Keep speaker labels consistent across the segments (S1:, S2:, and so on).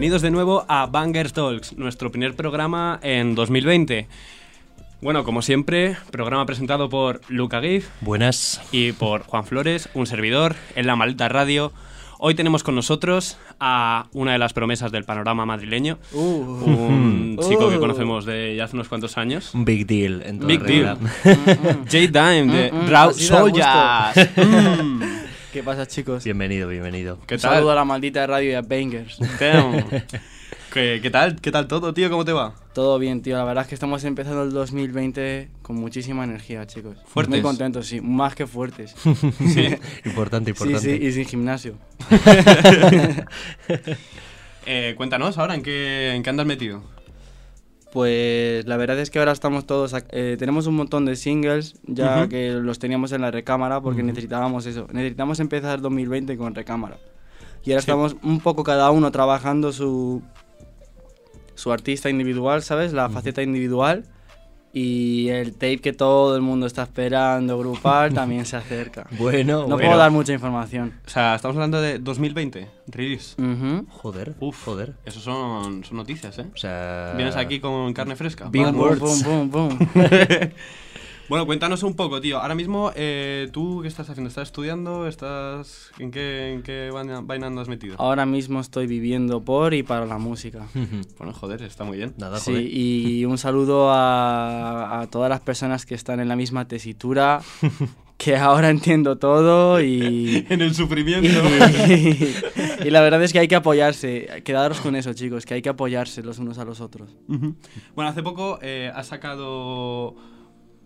S1: Bienvenidos de nuevo a Banger Talks, nuestro primer programa en 2020. Bueno, como siempre, programa presentado por Luca Gif
S2: Buenas.
S1: y por Juan Flores, un servidor en la Malta Radio. Hoy tenemos con nosotros a una de las promesas del panorama madrileño, un chico que
S3: Uh.
S1: conocemos de ya hace unos cuantos años.
S2: Un big deal en toda
S1: Big
S2: regla.
S1: deal. J-Dime de Raw
S3: así ¿Qué pasa, chicos?
S2: Bienvenido, bienvenido.
S1: ¿Qué
S3: Un
S1: tal?
S3: saludo a la maldita radio y a Bangers.
S1: ¿Qué, qué tal? ¿Qué tal todo, tío? ¿Cómo te va?
S3: Todo bien, tío. La verdad es que estamos empezando el 2020 con muchísima energía, chicos.
S1: ¿Fuertes?
S3: Muy contentos, sí. Más que fuertes.
S1: Sí.
S2: Importante,
S3: sí,
S2: importante.
S3: sí. Y sin gimnasio.
S1: Eh, cuéntanos ahora, ¿en qué, ¿en qué andas metido?
S3: Pues la verdad es que ahora estamos todos... eh, tenemos un montón de singles ya que los teníamos en la recámara porque necesitábamos eso. Necesitamos empezar 2020 con recámara. Y ahora
S1: Sí.
S3: estamos un poco cada uno trabajando su, su artista individual, ¿sabes? La faceta individual. Y el tape que todo el mundo está esperando grupal también se acerca.
S2: Bueno,
S3: No
S2: bueno.
S3: puedo dar mucha información.
S1: O sea, estamos hablando de 2020, release.
S3: Ujú.
S2: Joder,
S1: Uf,
S2: joder.
S1: Eso son, son noticias, ¿eh?
S2: O sea...
S1: Vienes aquí con carne fresca.
S2: Words.
S3: Boom, boom, boom.
S1: Bueno, cuéntanos un poco, tío. Ahora mismo, eh, ¿tú qué estás haciendo? ¿Estás estudiando? ¿Estás... ¿En qué, en qué vaina, vaina andas metido?
S3: Ahora mismo estoy viviendo por y para la música.
S1: Bueno, joder, está muy bien.
S2: Nada,
S3: Sí,
S2: joder.
S3: y un saludo a, a todas las personas que están en la misma tesitura, que ahora entiendo todo y,
S1: En el
S3: y,
S1: sufrimiento.
S3: y la verdad es que hay que apoyarse. Quedaros con eso, chicos, que hay que apoyarse los unos a los otros.
S1: Bueno, hace poco eh, has sacado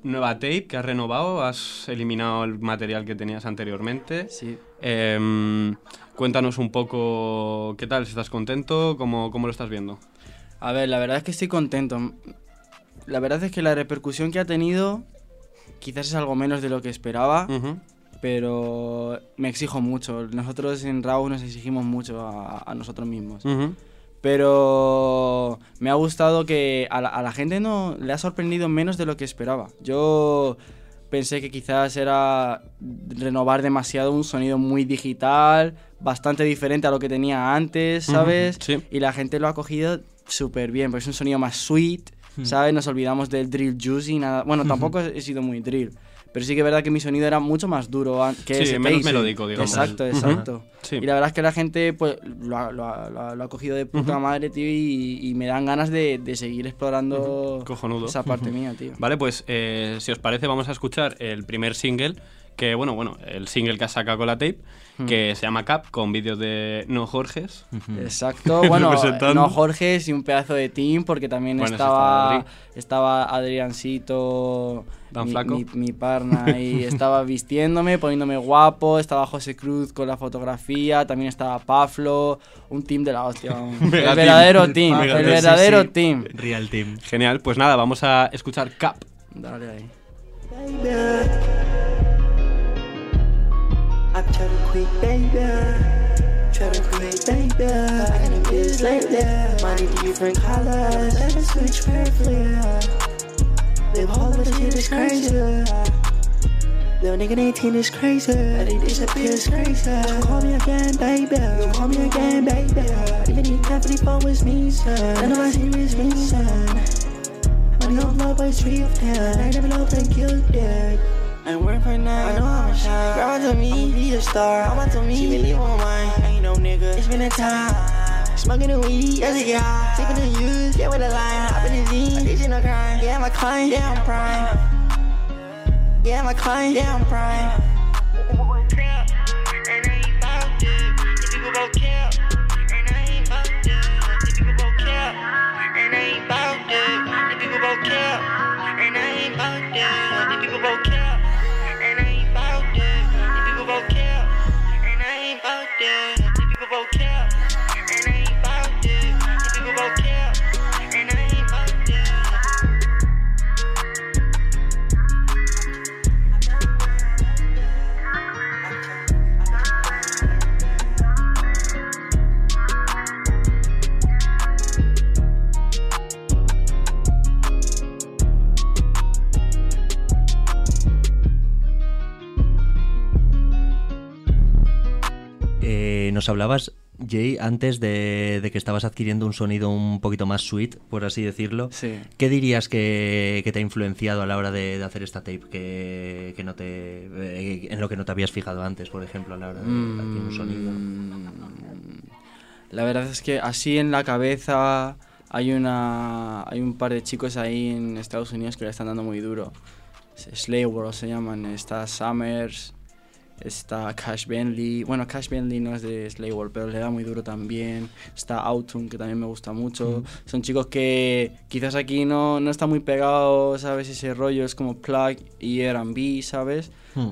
S1: nueva tape que has renovado, has eliminado el material que tenías anteriormente.
S3: Sí.
S1: Em, cuéntanos un poco qué tal, si estás contento, cómo, cómo lo estás viendo.
S3: A ver, la verdad es que estoy contento. La verdad es que la repercusión que ha tenido quizás es algo menos de lo que esperaba. Pero me exijo mucho. Nosotros en Raw nos exigimos mucho a, a nosotros mismos.
S1: Ujú.
S3: Pero me ha gustado que a la, a la gente no le ha sorprendido menos de lo que esperaba. Yo pensé que quizás era renovar demasiado un sonido muy digital, bastante diferente a lo que tenía antes, ¿sabes?
S1: Sí.
S3: Y la gente lo ha cogido súper bien, porque es un sonido más sweet, ¿sabes? Nos olvidamos del drill juicy, nada. Bueno, tampoco he sido muy drill. Pero sí que es verdad que mi sonido era mucho más duro que
S1: Sí,
S3: ese
S1: menos melódico, digamos.
S3: Exacto, exacto.
S1: Sí.
S3: Y la verdad es que la gente pues lo ha, lo ha- lo ha- cogido de puta madre, tío, y, y me dan ganas de, de seguir explorando
S1: Cojonudo.
S3: esa parte mía, tío.
S1: Vale, pues eh, si os parece vamos a escuchar el primer single, que bueno, bueno, el single que has sacado con la tape, que se llama Cap, con vídeos de No Jorges.
S3: Exacto, bueno, no Jorge, y un pedazo de team, porque también
S1: Bueno,
S3: estaba,
S1: estaba
S3: estaba Adriancito, mi,
S1: Flaco.
S3: mi, mi parna, y estaba vistiéndome, poniéndome guapo, estaba José Cruz con la fotografía, también estaba Paflo, un team de la hostia, el verdadero team,
S1: Mega
S3: el
S1: team, sí,
S3: verdadero
S2: sí.
S3: team.
S2: Real Team.
S1: Genial, pues nada, vamos a escuchar Cap.
S3: Dale ahí.
S4: I try to quit, baby. Try to quit, baby. I got a biz lately. Money different colors. Let it switch perfectly. Live whole of the shit is crazy. Little nigga 18 is crazy. But he disappears crazy. So call me again, baby. So call me again, baby. Even if that 44 was me, son. None of my serious me, son. Money on love, but it's yeah. I never loved and killed, yeah. I'm working for now. I know I'm a shine. Girl, to me, I'ma be a star. I'm about to me. She believe on mine. I ain't no nigga. It's been a time. Smoking the weed, yes, it got. Taking the use, get with the line. Hop in the Z, additional crime. Yeah, I'm a client, yeah, I'm prime. Yeah, I'm a client, yeah, I'm prime.
S2: Nos hablabas, Jay, antes de, de que estabas adquiriendo un sonido un poquito más sweet, por así decirlo.
S3: Sí.
S2: ¿Qué dirías que, que te ha influenciado a la hora de, de hacer esta tape? Que, que no te, eh, en lo que no te habías fijado antes, por ejemplo, a la hora de adquirir un sonido.
S3: Mm, La verdad es que así en la cabeza hay una hay un par de chicos ahí en Estados Unidos que le están dando muy duro. Slay World se llaman. Está Summers, está Cash Bentley. Bueno, Cash Bentley no es de Slay World, pero le da muy duro también. Está Autumn, que también me gusta mucho. Son chicos que quizás aquí no, no está muy pegado, ¿sabes? Ese rollo es como plug y R&B, ¿sabes?
S2: Hmm.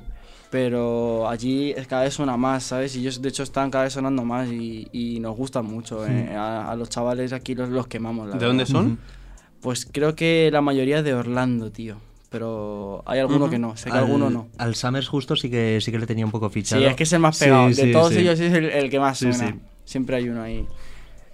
S3: pero allí cada vez suena más, ¿sabes? Y ellos de hecho están cada vez sonando más y, y nos gustan mucho. eh, A, a los chavales aquí los, los quemamos. La
S1: ¿De dónde son?
S3: Pues creo que la mayoría de Orlando, tío. Pero hay alguno
S1: Ujú.
S3: que no, sé que
S2: al,
S3: alguno no.
S2: Al Summers justo sí que sí que le tenía un poco fichado.
S3: Sí, es que es el más
S2: Sí,
S3: pegado. de
S2: sí,
S3: todos
S2: sí.
S3: ellos es el, el que más
S2: Sí,
S3: suena.
S2: sí.
S3: Siempre hay uno ahí.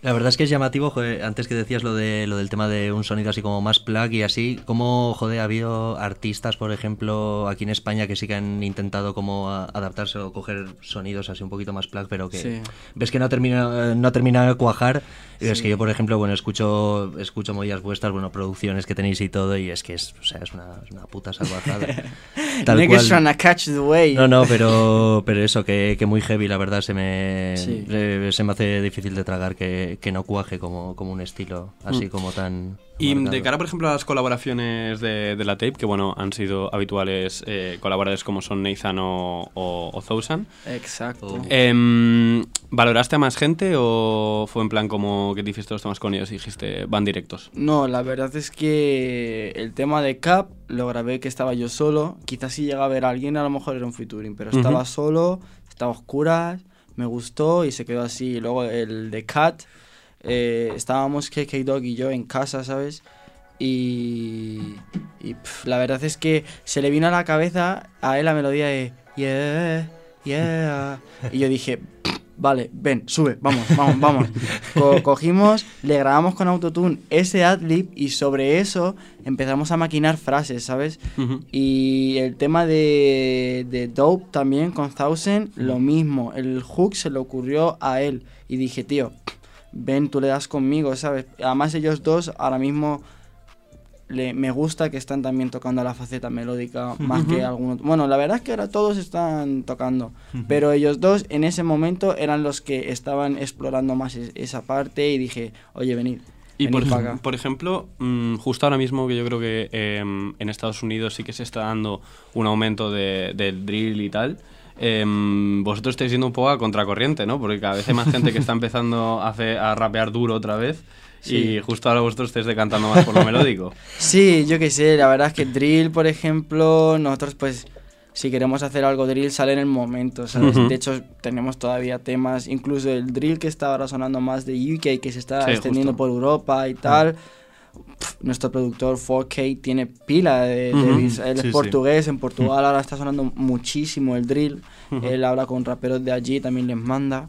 S2: La verdad es que es llamativo, joder, antes que decías lo de lo del tema de un sonido así como más plug y así, como joder, ha habido artistas, por ejemplo, aquí en España que sí que han intentado como adaptarse o coger sonidos así un poquito más plug, pero que
S3: Sí.
S2: ves que no ha terminado no ha terminado de cuajar. Y es
S3: Sí.
S2: que yo, por ejemplo, bueno, escucho escucho movidas vuestras, bueno, producciones que tenéis y todo y es que es, o sea, es una, es una puta salvajada. Tal cual.
S3: trying to catch the wave.
S2: No, no, pero, pero eso, que, que muy heavy, la verdad, se me,
S3: Sí.
S2: se, se me hace difícil de tragar que, que no cuaje como, como un estilo así
S1: Mm.
S2: como tan...
S1: Y
S2: marcado.
S1: de cara, por ejemplo, a las colaboraciones de, de la tape, que bueno, han sido habituales eh, colaboradores como son Nathan o, o, o Thousand,
S3: Exacto.
S2: Oh.
S1: em, ¿valoraste a más gente o fue en plan como que te hiciste los temas con ellos y dijiste van directos?
S3: No, la verdad es que el tema de Cap lo grabé que estaba yo solo. Quizás si llega a ver a alguien, a lo mejor era un featuring, pero estaba solo, estaba a oscuras, me gustó y se quedó así. Y luego el de Cat, eh, estábamos KK Dog y yo en casa, ¿sabes? Y, y, la verdad es que se le vino a la cabeza a él la melodía de Yeah, yeah. Y yo dije, vale, ven, sube, vamos, vamos, vamos. Co- cogimos, le grabamos con autotune ese adlib y sobre eso empezamos a maquinar frases, ¿sabes? Y el tema de, de Dope también con Thousand, lo mismo. El hook se le ocurrió a él. Y dije, tío, ven, tú le das conmigo, ¿sabes? Además ellos dos ahora mismo le, me gusta que están también tocando la faceta melódica más que algunos. Bueno, la verdad es que ahora todos están tocando. Pero ellos dos en ese momento eran los que estaban explorando más es- esa parte y dije, oye, venid.
S1: Y
S3: venid
S1: por,
S3: pa'
S1: ej-
S3: acá".
S1: por ejemplo, mm, justo ahora mismo que yo creo que em, en Estados Unidos sí que se está dando un aumento de- del drill y tal. em, vosotros estáis yendo un poco a contracorriente, ¿no? Porque cada vez hay más gente que está empezando a, hacer- a rapear duro otra vez. Y justo ahora vosotros estáis decantando más por lo melódico.
S3: Sí, yo qué sé, la verdad es que drill, por ejemplo, nosotros pues si queremos hacer algo drill sale en el momento, ¿sabes?
S1: Ujú.
S3: De hecho tenemos todavía temas, incluso el drill que está ahora sonando más de UK, que se está
S1: Sí,
S3: extendiendo
S1: justo.
S3: por Europa y tal. Pf, Nuestro productor 4K tiene pila de, de
S1: Ujú.
S3: beats. Él
S2: Sí,
S3: es
S2: sí.
S3: portugués, en Portugal ahora está sonando muchísimo el drill. Él habla con raperos de allí, también les manda.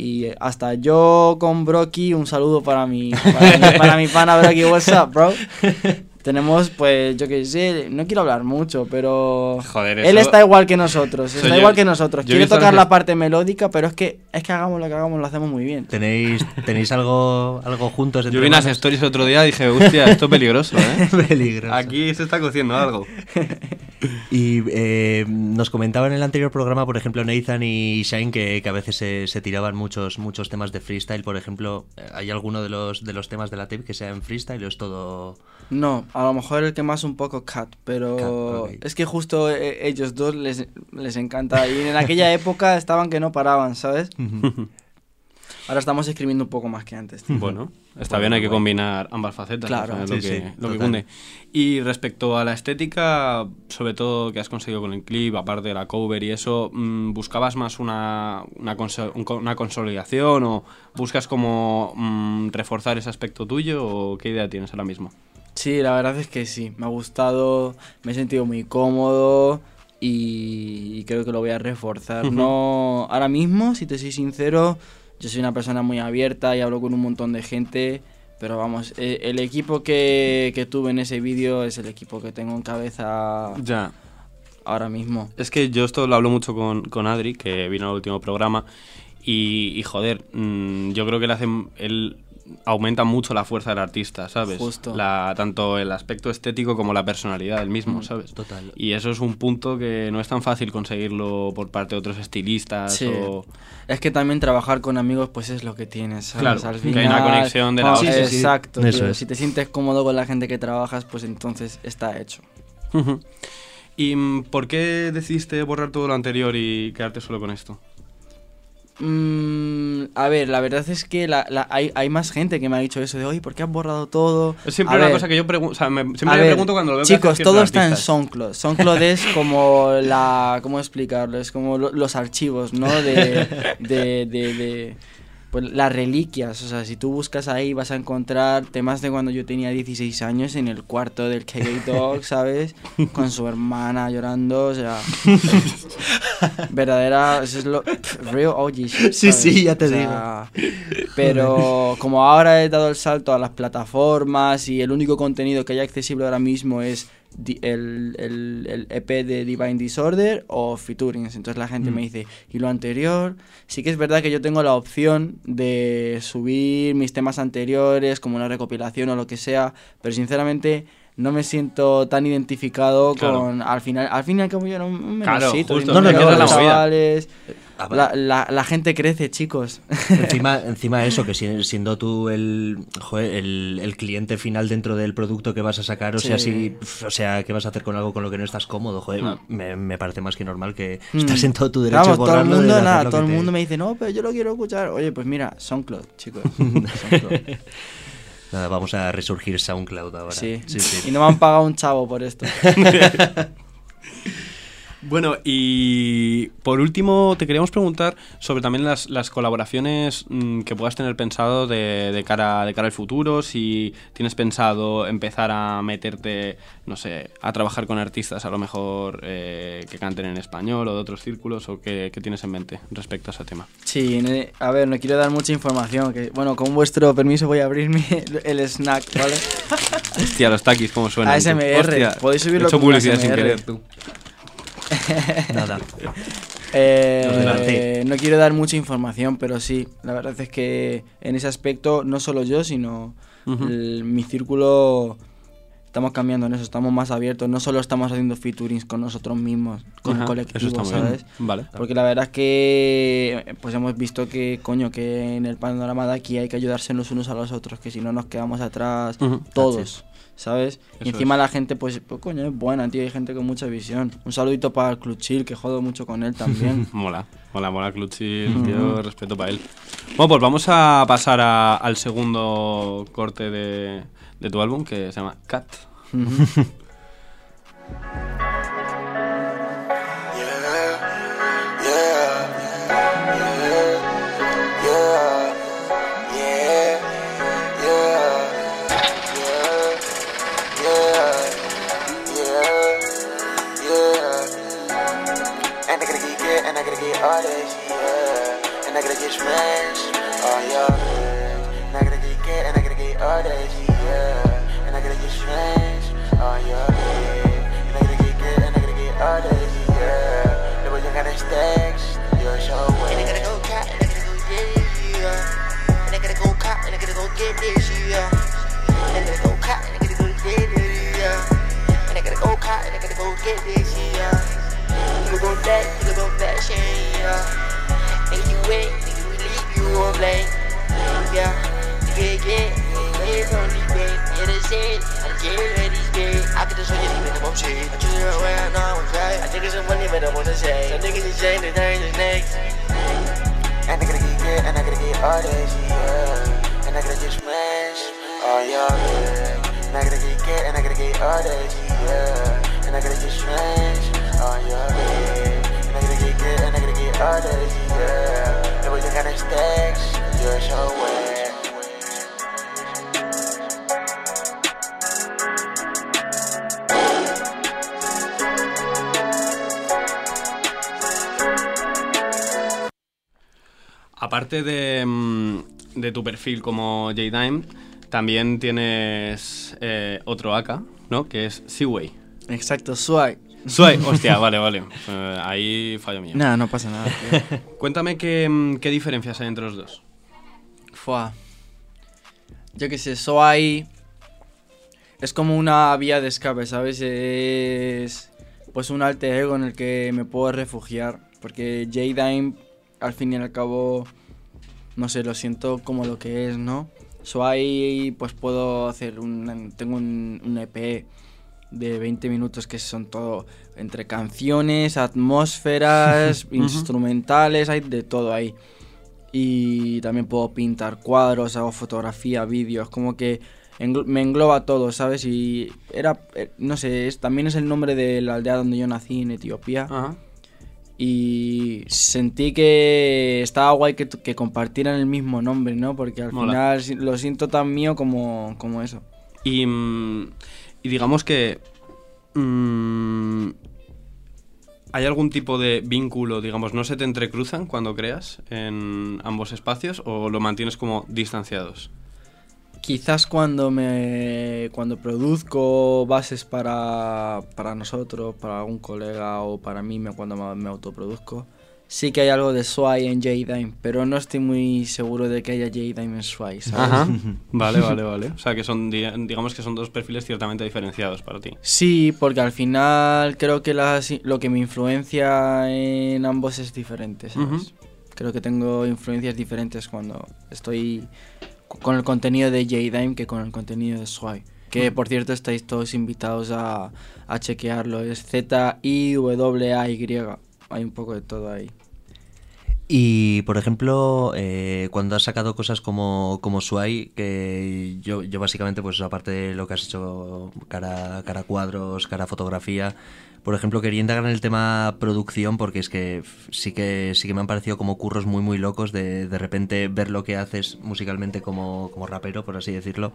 S3: Y hasta yo con Brocky, un saludo para mi, para mi, para mi pana Brocky, what's up, bro? Tenemos, pues, yo qué sé, no quiero hablar mucho, pero
S1: Joder,
S3: él
S1: eso-
S3: está igual que nosotros, está
S1: yo-
S3: igual que nosotros.
S1: yo
S3: Quiere tocar
S1: las-
S3: la parte melódica, pero es que es que hagamos lo que hagamos, lo hacemos muy bien.
S2: ¿Tenéis, tenéis algo, algo juntos?
S1: Yo
S2: entre
S1: vi unas stories otro día y dije, hostia, esto es peligroso, ¿eh?
S2: Peligroso.
S1: Aquí se está cociendo algo.
S2: Y eh, nos comentaba en el anterior programa, por ejemplo, Nathan y Shine, que, que a veces se, se tiraban muchos, muchos temas de freestyle. Por ejemplo, ¿hay alguno de los, de los temas de la tape que sea en freestyle o es todo...?
S3: No, a lo mejor el que más un poco cat, pero
S2: Cat, ok.
S3: es que justo eh, ellos dos les, les encanta. Y en aquella época estaban que no paraban, ¿sabes? Ahora estamos escribiendo un poco más que antes. tío.
S1: Bueno, está
S2: Bueno,
S1: bien, hay que combinar ambas facetas.
S3: Claro.
S2: Sí,
S1: lo,
S2: sí,
S1: que, lo que. Y respecto a la estética, sobre todo que has conseguido con el clip, aparte de la cover y eso, mm, ¿buscabas más una, una, conso- una consolidación o buscas como mm, reforzar ese aspecto tuyo o qué idea tienes ahora mismo?
S3: Sí, la verdad es que sí. Me ha gustado, me he sentido muy cómodo y, creo que lo voy a reforzar. No, ahora mismo, si te soy sincero, yo soy una persona muy abierta y hablo con un montón de gente. Pero vamos, eh, el equipo que, que tuve en ese vídeo es el equipo que tengo en cabeza
S1: Ya,
S3: ahora mismo.
S1: Es que yo esto lo hablo mucho con, con Adri, que vino al último programa, Y, y, joder, mm, yo creo que él, hace, él aumenta mucho la fuerza del artista, ¿sabes?
S3: Justo.
S1: La, tanto el aspecto estético como la personalidad del mismo, ¿sabes?
S2: total.
S1: Y eso es un punto que no es tan fácil conseguirlo por parte de otros estilistas
S3: Sí.
S1: o...
S3: Es que también trabajar con amigos, pues es lo que tienes. ¿sabes?
S1: Claro,
S3: Al
S1: que hay una conexión de la
S3: Oh.
S2: Sí, sí, sí.
S3: Exacto.
S2: Eso es.
S3: Si te sientes cómodo con la gente que trabajas, pues entonces está hecho.
S1: ¿Y mm, por qué decidiste borrar todo lo anterior y quedarte solo con esto?
S3: Mm, a ver, la verdad es que la- la- hay, hay más gente que me ha dicho eso de, oye, ¿por qué has borrado todo?
S1: Es siempre
S3: A
S1: una
S3: ver,
S1: cosa que yo pregunto, o sea, me- siempre me
S3: ver,
S1: pregunto cuando lo veo
S3: Chicos, todo está en. SoundCloud. SoundCloud es como la. ¿Cómo explicarlo? Es como lo- los archivos, ¿no? De. de, de, de- pues las reliquias. O sea, si tú buscas ahí vas a encontrar temas de cuando yo tenía 16 años en el cuarto del KK Dog, ¿sabes? Con su hermana llorando. O sea. verdadera. Eso es lo. Real OG
S2: Sí, sí, ya te
S3: O sea, Pero como ahora he dado el salto a las plataformas y el único contenido que hay accesible ahora mismo es el, el- el EP de Divine Disorder o Featurings. Entonces la gente me dice, ¿y lo anterior? Sí que es verdad que yo tengo la opción de subir mis temas anteriores como una recopilación o lo que sea, pero sinceramente no me siento tan identificado
S1: Claro.
S3: con al final al fin y al cabo yo un un
S1: Claro,
S3: menorcito,
S1: justo,
S3: no, no,
S1: movida.
S3: chavales
S2: Ah,
S3: la, la, la gente crece chicos
S2: encima, encima eso, que si- siendo tú el, joder, el, el cliente final dentro del producto que vas a sacar, o sea, si, o sea, ¿qué vas a hacer con algo con lo que no estás cómodo? Joder, me, me parece más que normal que
S3: Mm.
S2: estás en todo tu derecho
S3: Vamos,
S2: de
S3: todo el
S2: de
S3: mundo,
S2: hacer
S3: nada, todo el
S2: te-
S3: mundo me dice, no, pero yo lo quiero escuchar. Oye, pues mira, SoundCloud, chicos. SoundCloud.
S2: Nada, vamos a resurgir SoundCloud ahora.
S3: Sí.
S2: sí, sí.
S3: Y no me han pagado un chavo por esto.
S1: Bueno, y por último te queríamos preguntar sobre también las, las colaboraciones mm, que puedas tener pensado de, de cara, de cara al futuro, si tienes pensado empezar a meterte, no sé, a trabajar con artistas a lo mejor eh, que canten en español o de otros círculos, o qué, qué tienes en mente respecto a ese tema.
S3: Sí, ne- a ver, no quiero dar mucha información. Que, bueno, con vuestro permiso voy a abrirme el snack, ¿vale?
S1: Hostia, los taquis, ¿cómo suenan? tú?
S3: ASMR,
S1: Hostia,
S3: podéis subirlo
S1: he hecho publicidad sin querer, tú.
S2: Nada.
S3: Eh, no quiero dar mucha información, pero sí, la verdad es que en ese aspecto, no solo yo, sino el- mi círculo, estamos cambiando en eso, estamos más abiertos, no solo estamos haciendo featurings con nosotros mismos, con
S1: Ajá,
S3: el colectivo, ¿sabes?
S1: Vale.
S3: Porque la verdad es que pues hemos visto que, coño, que en el panorama de aquí hay que ayudarse los unos a los otros, que si no nos quedamos atrás todos, ¿sabes?
S1: Eso
S3: y encima
S1: es.
S3: la gente, pues, pues, coño, es buena, tío, hay gente con mucha visión. Un saludito para Club Chill, que jodo mucho con él también.
S1: Mola, mola, mola Cluchil, tío, respeto para él. Bueno, pues vamos a pasar a- al segundo corte de, de tu álbum que se llama Cat.
S5: and get this, yeah. And I gotta go cop, and I gotta go get it, yeah. And I gotta go cop, and I gotta go get this, yeah. You go back, you go back, yeah. And you wait, we leave you on blame. Yeah, you get, get, get from the bed. Yeah, that's it. I get ready. I could just show you the most shit. I choose it where I know I'm right. I think it's some but I wanna say. Some niggas is saying the name is next. And I gotta get good, and I gotta get all this, yeah. Oh yeah.
S1: Aparte de, mm, de tu perfil como J-Dime, también tienes eh, otro AK, ¿no? Que es Seaway.
S3: Exacto, Swag.
S1: Suai, hostia, vale, vale. Eh, ahí fallo mío.
S3: Nada, no pasa nada. tío.
S1: Cuéntame qué, mm, qué diferencias hay entre los dos.
S3: Fua. Yo qué sé, Soy es como una vía de escape, ¿sabes? Es pues un alter ego en el que me puedo refugiar. Porque J-Dime, al fin y al cabo, no sé, lo siento como lo que es, ¿no? Soy, pues puedo hacer un. Tengo un, un EP de 20 minutos que son todo entre canciones, atmósferas, instrumentales, hay de todo ahí. Y también puedo pintar cuadros, hago fotografía, vídeos, como que englo- me engloba todo, ¿sabes? Y era, eh, no sé, es, también es el nombre de la aldea donde yo nací en Etiopía.
S1: Ajá.
S3: Y sentí que estaba guay que, que compartieran el mismo nombre, ¿no? Porque al
S1: Mola.
S3: final lo siento tan mío como, como eso.
S1: Y, mm, y digamos que. mm, ¿Hay algún tipo de vínculo, digamos, no se te entrecruzan cuando creas en ambos espacios o lo mantienes como distanciados?
S3: Quizás cuando me cuando produzco bases para, para nosotros, para algún colega o para mí me- cuando me, me autoproduzco, sí que hay algo de Sway en J-Dime, pero no estoy muy seguro de que haya J-Dime en Sway, ¿sabes?
S1: Ajá. Vale, vale, vale. O sea que son, di- digamos que son dos perfiles ciertamente diferenciados para ti.
S3: Sí, porque al final creo que las- lo que me influencia en ambos es diferente, ¿sabes? Creo que tengo influencias diferentes cuando estoy con el contenido de J-Dime que con el contenido de Sway. Que por cierto estáis todos invitados a, a chequearlo. Es Z-I-W-A-Y. Hay un poco de todo ahí.
S2: Y, por ejemplo, eh, cuando has sacado cosas como, como Suai, que yo, yo básicamente, pues aparte de lo que has hecho cara, cara cuadros, cara fotografía, por ejemplo, quería indagar en el tema producción porque es que sí que sí que me han parecido como curros muy muy locos de de repente ver lo que haces musicalmente como, como rapero, por así decirlo,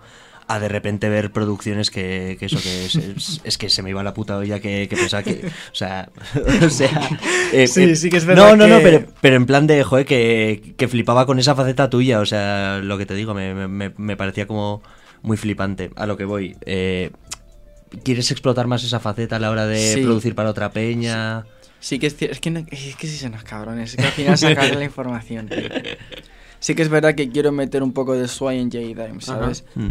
S2: a de repente ver producciones que, que eso que es, es, es que se me iba la puta olla que, que pensaba que, o sea, o sea, eh,
S3: Sí,
S2: eh,
S3: sí que es verdad
S2: No, no, no, pero, pero en plan de, joder, que, que flipaba con esa faceta tuya, o sea, lo que te digo, me- me, me parecía como muy flipante. A lo que voy, eh, ¿quieres explotar más esa faceta a la hora de
S3: Sí.
S2: producir para otra peña?
S3: Sí que es cierto, es que, no- es que sí son los cabrones, es que al final sacar la información. tío. Sí que es verdad que quiero meter un poco de Sway en J-Dime, ¿sabes?
S2: Mm.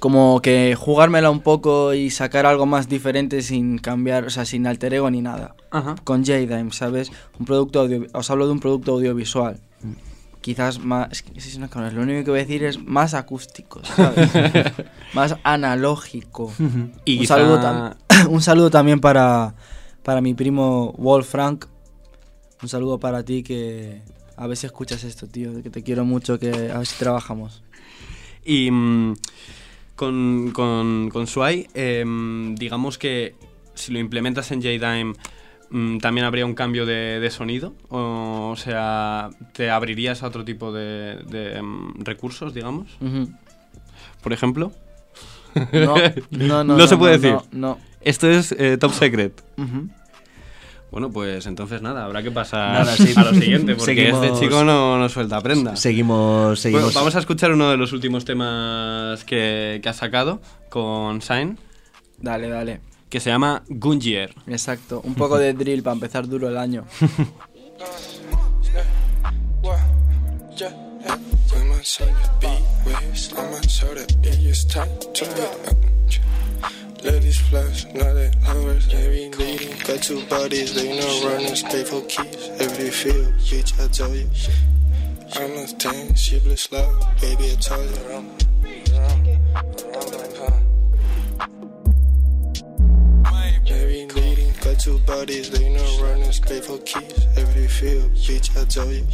S3: como que jugármela un poco y sacar algo más diferente sin cambiar, o sea, sin alter ego ni nada.
S1: Ajá.
S3: Con J-Dime, ¿sabes? Un producto audio, os hablo de un producto audiovisual. Quizás más, es que cabrón, lo único que voy a decir es más acústico, ¿sabes? más analógico.
S1: Y
S3: un,
S1: quizá-
S3: saludo tam- un saludo también para, para mi primo Wolfrank. Un saludo para ti que a ver si escuchas esto, tío, que te quiero mucho, que a ver si trabajamos.
S1: Y mm, con, con, con Sway, em, digamos que si lo implementas en JDime, también habría un cambio de, de sonido. O, o sea, te abrirías a otro tipo de, de, em, recursos, digamos.
S3: Ujú.
S1: Por ejemplo.
S3: No, no, no.
S1: No se puede decir.
S3: No, no.
S1: Esto es eh, top secret.
S3: Ujú.
S1: Bueno, pues entonces nada, habrá que pasar
S2: Nada, sí.
S1: a lo siguiente, porque
S2: Seguimos-
S1: este chico no, no suelta prenda.
S2: Seguimos, seguimos.
S1: Bueno, vamos a escuchar uno de los últimos temas que, que ha sacado con Shine,
S3: Dale, dale.
S1: Que se llama Gungier.
S3: Exacto. Un poco de drill para empezar duro el año.
S6: Ladies flash, not at lovers. Every lady got two bodies, they know runners, pay for keys. Every field, bitch, I told you. I'm a ten, she bliss love, baby, I told you. Two bodies, they know runners, pay for keys. Every field, bitch, I told you.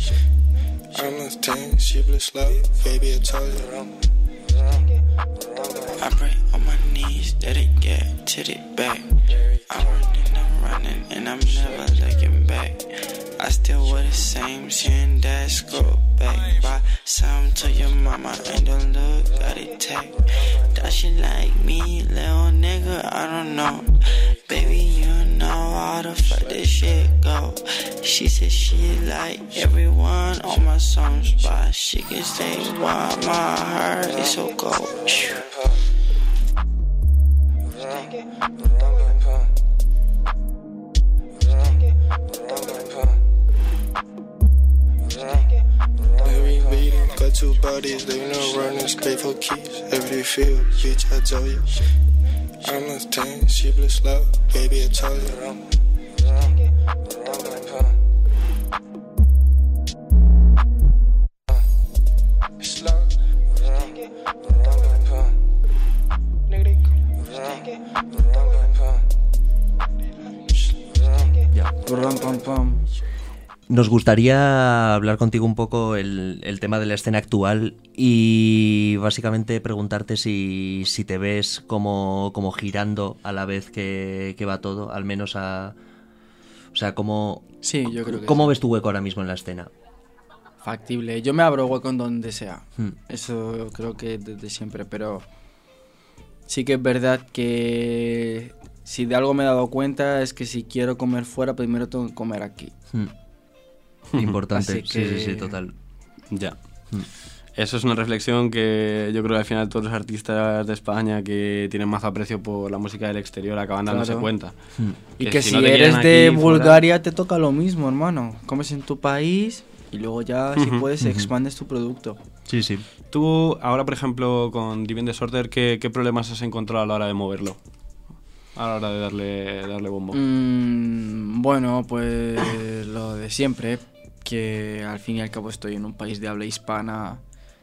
S6: I'm a ten, she bliss love, baby, I told you.
S7: I pray on my knees that it get to it back. I'm running, I'm running, and I'm never looking back. I still wear the same shit that scroll back. Buy some to your mama and don't look at it tag. Does she like me, little nigga? I don't know. Baby, the fuck this shit go? She said she like everyone on my songs, but she can say why my heart is so cold.
S6: Got two bodies, they know running straight for keys. Every field, bitch, I tell you. I'm a 10, she bliss love, baby, I told you.
S2: Nos gustaría hablar contigo un poco el, el tema de la escena actual y básicamente preguntarte si, si te ves como, como girando a la vez que, que va todo, al menos a... O sea, ¿cómo,
S3: Sí, yo creo que
S2: ¿cómo
S3: sí.
S2: ves tu hueco ahora mismo en la escena?
S3: Factible. Yo me abro hueco en donde sea.
S2: Hmm.
S3: Eso creo que desde siempre, pero sí que es verdad que si de algo me he dado cuenta es que si quiero comer fuera, primero tengo que comer aquí.
S2: Hmm. Importante,
S3: Así
S2: sí, sí, sí, total.
S1: Ya. Eso es una reflexión que yo creo que al final todos los artistas de España que tienen más aprecio por la música del exterior acaban dándose cuenta.
S3: Y que, si,
S1: no
S3: eres de
S1: fuera-
S3: Bulgaria te toca lo mismo, hermano. Comes en tu país y luego ya, si puedes, expandes tu producto.
S2: Sí, sí.
S1: Tú, ahora por ejemplo, con Divine Disorder, ¿qué, qué problemas has encontrado a la hora de moverlo? A la hora de darle, darle bombo.
S3: Mm, bueno, pues lo de siempre, que al fin y al cabo estoy en un país de habla hispana.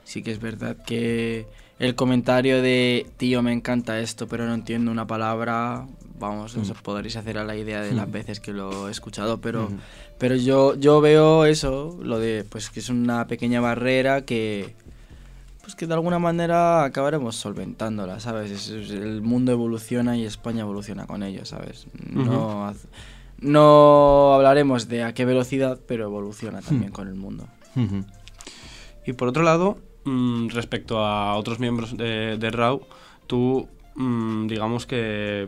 S3: Sí que es verdad que el comentario de tío me encanta esto, pero no entiendo una palabra, vamos, os podréis hacer a la idea de las veces que lo he escuchado, pero, pero yo, yo veo eso, lo de pues que es una pequeña barrera que pues que de alguna manera acabaremos solventándola, ¿sabes? Es- es- el mundo evoluciona y España evoluciona con ello, ¿sabes? No, no hablaremos de a qué velocidad, pero evoluciona también con el mundo.
S1: Y por otro lado, mm, respecto a otros miembros de, de RAW, tú, mm, digamos que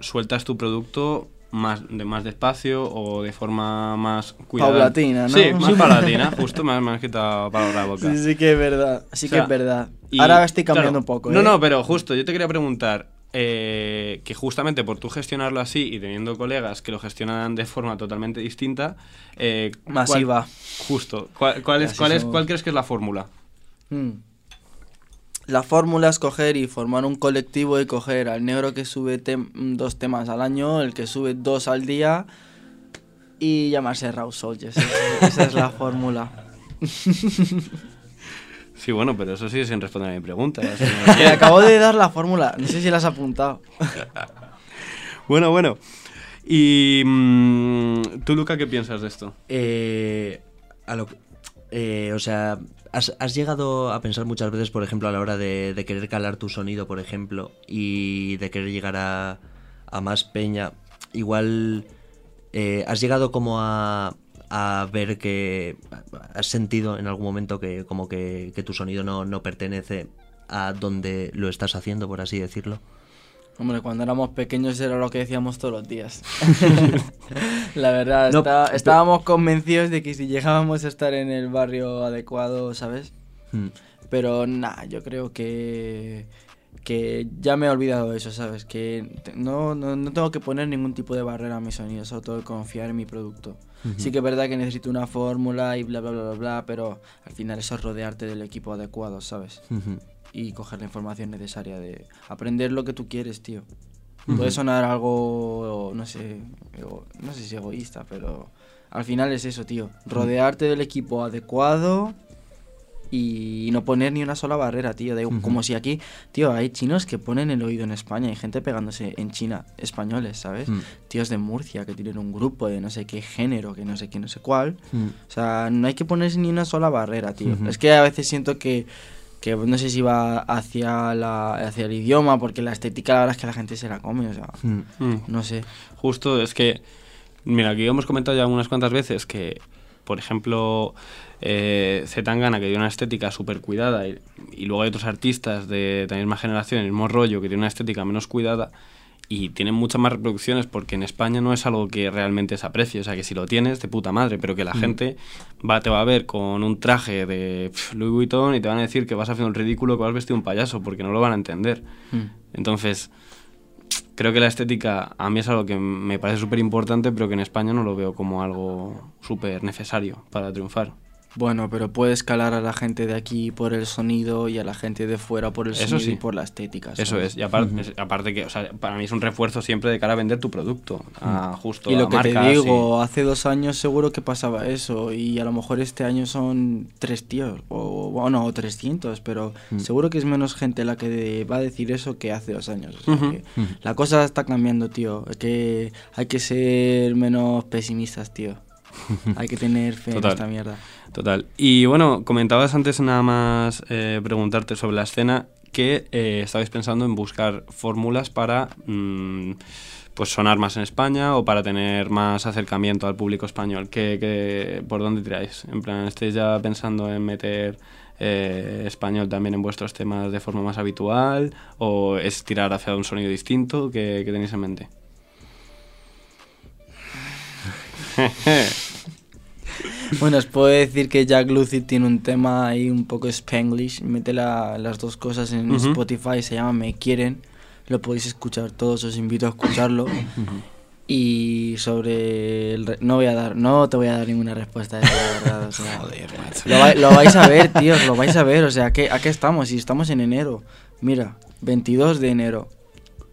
S1: sueltas tu producto más, de más despacio o de forma más cuidada.
S3: Paulatina, ¿no?
S1: Sí, más paulatina, justo me has, me has quitado palabra la boca.
S3: Sí, sí que es verdad, sí
S1: O sea,
S3: que es verdad.
S1: Y,
S3: Ahora estoy cambiando
S1: claro,
S3: un poco,
S1: No,
S3: ¿eh?
S1: no, pero justo, yo te quería preguntar eh, que justamente por tú gestionarlo así y teniendo colegas que lo gestionan de forma totalmente distinta, eh, ¿cuál-
S3: Masiva.
S1: justo, ¿cuál, cuál es,
S3: Así
S1: cuál, es,
S3: somos.
S1: ¿cuál crees que es la fórmula?
S3: Mm. La fórmula es coger y formar un colectivo y coger al negro que sube tem- dos temas al año, el que sube dos al día y llamarse Raw Soldiers. Esa- es la fórmula.
S1: Sí, bueno, pero eso sí sin responder a mi pregunta.
S3: Te acabo de dar la fórmula, no sé si la has apuntado.
S1: bueno, bueno. Y mm, tú, Luca, ¿qué piensas de esto?
S2: Eh, a lo que- eh, o sea, has, llegado a pensar muchas veces, por ejemplo, a la hora de, de querer calar tu sonido, por ejemplo, y de querer llegar a, a más peña. Igual eh, has llegado como a, a ver que has sentido en algún momento que como que, que tu sonido no, no pertenece a donde lo estás haciendo, por así decirlo.
S3: Hombre, cuando éramos pequeños era lo que decíamos todos los días. la verdad,
S2: No,
S3: está-
S2: pero-
S3: estábamos convencidos de que si llegábamos a estar en el barrio adecuado, ¿sabes?
S2: Hmm.
S3: Pero nada, yo creo que, que ya me he olvidado de eso, ¿sabes? Que no, no, no tengo que poner ningún tipo de barrera a mi sonido, solo tengo que confiar en mi producto. Sí que es verdad que necesito una fórmula y bla, bla, bla, bla, bla, pero al final eso es rodearte del equipo adecuado, ¿sabes?
S2: Ujú.
S3: Y coger la información necesaria de aprender lo que tú quieres, tío. Puede sonar algo, no sé, no sé si egoísta, pero al final es eso, tío. Rodearte del equipo adecuado y no poner ni una sola barrera, tío. Como si aquí, tío, hay chinos que ponen el oído en España, hay gente pegándose en China, españoles, ¿sabes?
S2: Mm.
S3: Tíos de Murcia que tienen un grupo de no sé qué género, que no sé qué, no sé cuál.
S2: Mm.
S3: O sea, no hay que ponerse ni una sola barrera, tío. Es que a veces siento que, que no sé si va hacia, la, hacia el idioma, porque la estética la verdad es que la gente se la come, o sea,
S2: Mm.
S1: Mm.
S3: no sé.
S1: Justo, es que, mira, aquí hemos comentado ya unas cuantas veces que, por ejemplo, eh, Zetangana, que tiene una estética súper cuidada, y, y luego hay otros artistas de la misma generación, el mismo rollo, que tienen una estética menos cuidada y tienen muchas más reproducciones porque en España no es algo que realmente se aprecie, o sea, que si lo tienes, de puta madre, pero que la gente va, te va a ver con un traje de Louis Vuitton y te van a decir que vas haciendo el ridículo, que vas vestido un payaso, porque no lo van a entender.
S3: Mm.
S1: Entonces, creo que la estética a mí es algo que me parece súper importante, pero que en España no lo veo como algo súper necesario para triunfar.
S3: Bueno, pero puede escalar a la gente de aquí por el sonido y a la gente de fuera por el
S1: Eso
S3: sonido
S1: sí.
S3: y por la estética.
S1: Eso es, y aparte, que, o sea, para mí es un refuerzo siempre de cara a vender tu producto, a justo
S3: Y lo
S1: a
S3: que
S1: marcas
S3: te digo, hace dos años seguro que pasaba eso y a lo mejor este año son tres tíos o bueno, o 300, pero seguro que es menos gente la que de- va a decir eso que hace dos años. O sea
S1: Ujú.
S3: que La cosa está cambiando, tío. Es que hay que ser menos pesimistas, tío. hay que tener fe
S1: Total.
S3: en esta mierda.
S1: Total. Y bueno, comentabas antes nada más eh, preguntarte sobre la escena que eh, estabais pensando en buscar fórmulas para mm, pues sonar más en España o para tener más acercamiento al público español. ¿Qué, qué- por dónde tiráis? En plan, ¿estáis ya pensando en meter eh, español también en vuestros temas de forma más habitual? ¿O es tirar hacia un sonido distinto? ¿Qué, tenéis en mente?
S3: Bueno, os puedo decir que Jack Lucy tiene un tema ahí un poco spanglish. Mete la- las dos cosas en
S1: Ujú.
S3: Spotify, se llama Me Quieren. Lo podéis escuchar todos, os invito a escucharlo. Y sobre el re- no voy a dar, no te voy a dar ninguna respuesta de verdad, o sea, lo, lo vais a ver, tíos, lo vais a ver, o sea, ¿qué, ¿a qué estamos? Si estamos en enero, mira, 22 de enero.